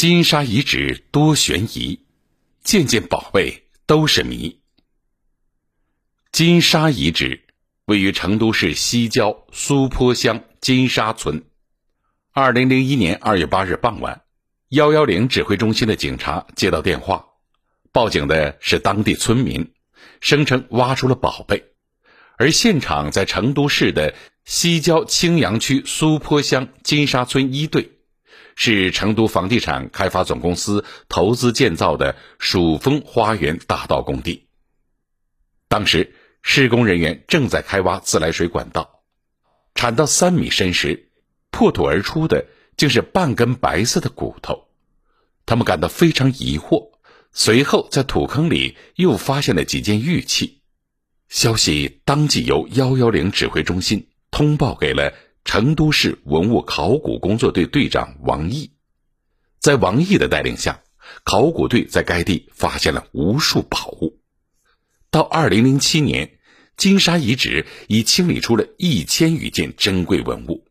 金沙遗址多悬疑，件件宝贝都是谜。金沙遗址位于成都市西郊苏坡乡金沙村。二零零一年二月八日傍晚，幺幺零指挥中心的警察接到电话，报警的是当地村民，声称挖出了宝贝，而现场在成都市的西郊青羊区苏坡乡金沙村一队。是成都房地产开发总公司投资建造的蜀峰花园大道工地。当时施工人员正在开挖自来水管道，铲到三米深时，破土而出的竟是半根白色的骨头。他们感到非常疑惑，随后在土坑里又发现了几件玉器。消息当即由幺幺零指挥中心通报给了。成都市文物考古工作队队长王毅，在王毅的带领下，考古队在该地发现了无数宝物。到二零零七年，金沙遗址已清理出了一千余件珍贵文物，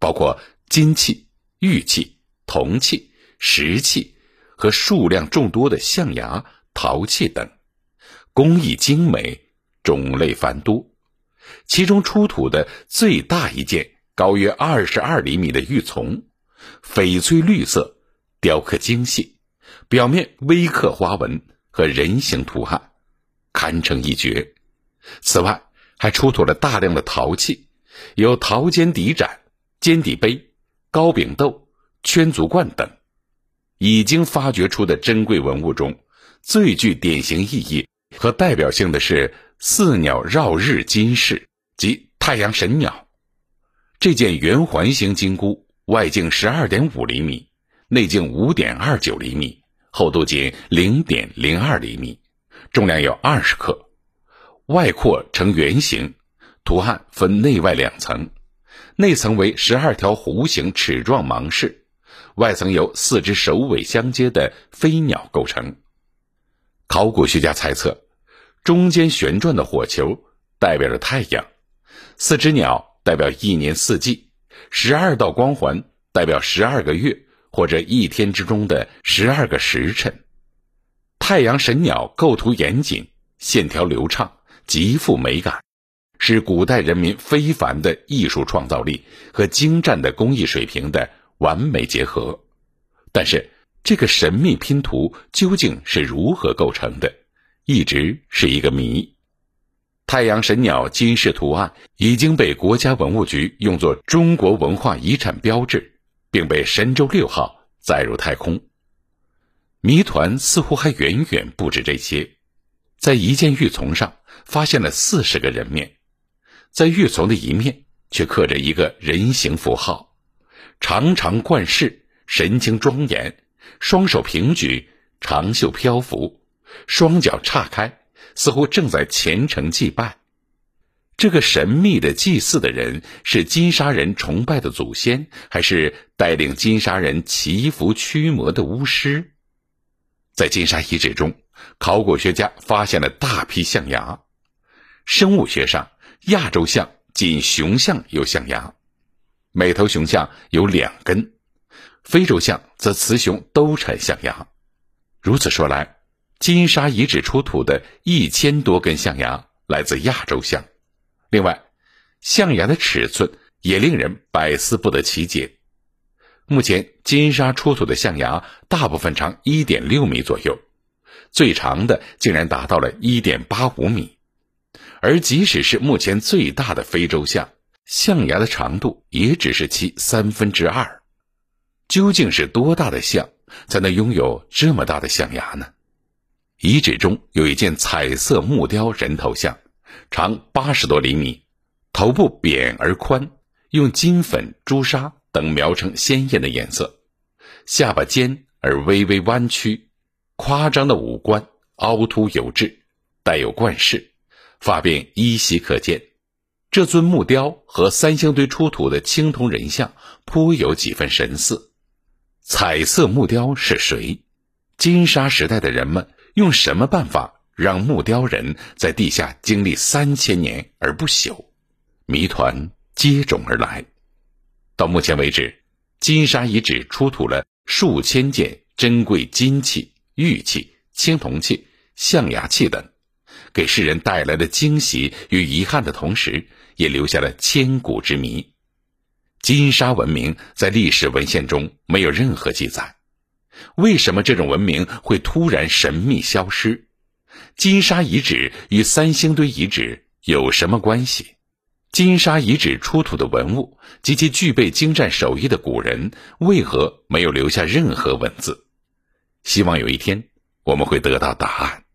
包括金器、玉器、铜器、石器和数量众多的象牙、陶器等，工艺精美，种类繁多。其中出土的最大一件。高约二十二厘米的玉琮，翡翠绿色，雕刻精细，表面微刻花纹和人形图案，堪称一绝。此外，还出土了大量的陶器，有陶尖底盏、尖底杯、高柄豆、圈足罐等。已经发掘出的珍贵文物中，最具典型意义和代表性的是四鸟绕日金饰及太阳神鸟。这件圆环形金箍，外径十二点五厘米，内径五点二九厘米，厚度仅零点零二厘米，重量有二十克，外扩呈圆形，图案分内外两层，内层为十二条弧形齿状芒饰，外层由四只首尾相接的飞鸟构成。考古学家猜测，中间旋转的火球代表着太阳，四只鸟。代表一年四季，十二道光环代表十二个月或者一天之中的十二个时辰。太阳神鸟构图严谨，线条流畅，极富美感，是古代人民非凡的艺术创造力和精湛的工艺水平的完美结合。但是，这个神秘拼图究竟是如何构成的，一直是一个谜。太阳神鸟金饰图案已经被国家文物局用作中国文化遗产标志，并被神舟六号载入太空。谜团似乎还远远不止这些，在一件玉琮上发现了四十个人面，在玉琮的一面却刻着一个人形符号，长长冠饰，神情庄严，双手平举，长袖漂浮，双脚岔开。似乎正在虔诚祭拜，这个神秘的祭祀的人是金沙人崇拜的祖先，还是带领金沙人祈福驱魔的巫师？在金沙遗址中，考古学家发现了大批象牙。生物学上，亚洲象仅雄象有象牙，每头雄象有两根；非洲象则雌雄都产象牙。如此说来。金沙遗址出土的一千多根象牙来自亚洲象，另外，象牙的尺寸也令人百思不得其解。目前金沙出土的象牙大部分长一点六米左右，最长的竟然达到了一点八五米，而即使是目前最大的非洲象，象牙的长度也只是其三分之二。究竟是多大的象才能拥有这么大的象牙呢？遗址中有一件彩色木雕人头像，长八十多厘米，头部扁而宽，用金粉、朱砂等描成鲜艳的颜色，下巴尖而微微弯曲，夸张的五官凹凸有致，带有冠饰，发辫依稀可见。这尊木雕和三星堆出土的青铜人像颇有几分神似。彩色木雕是谁？金沙时代的人们。用什么办法让木雕人在地下经历三千年而不朽？谜团接踵而来。到目前为止，金沙遗址出土了数千件珍贵金器、玉器、青铜器、象牙器等，给世人带来了惊喜与遗憾的同时，也留下了千古之谜。金沙文明在历史文献中没有任何记载，为什么这种文明会突然神秘消失？金沙遗址与三星堆遗址有什么关系？金沙遗址出土的文物及其具备精湛手艺的古人，为何没有留下任何文字？希望有一天我们会得到答案。